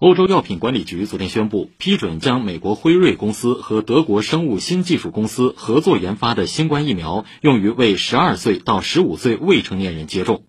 欧洲药品管理局昨天宣布，批准将美国辉瑞公司和德国生物新技术公司合作研发的新冠疫苗用于为12岁到15岁未成年人接种。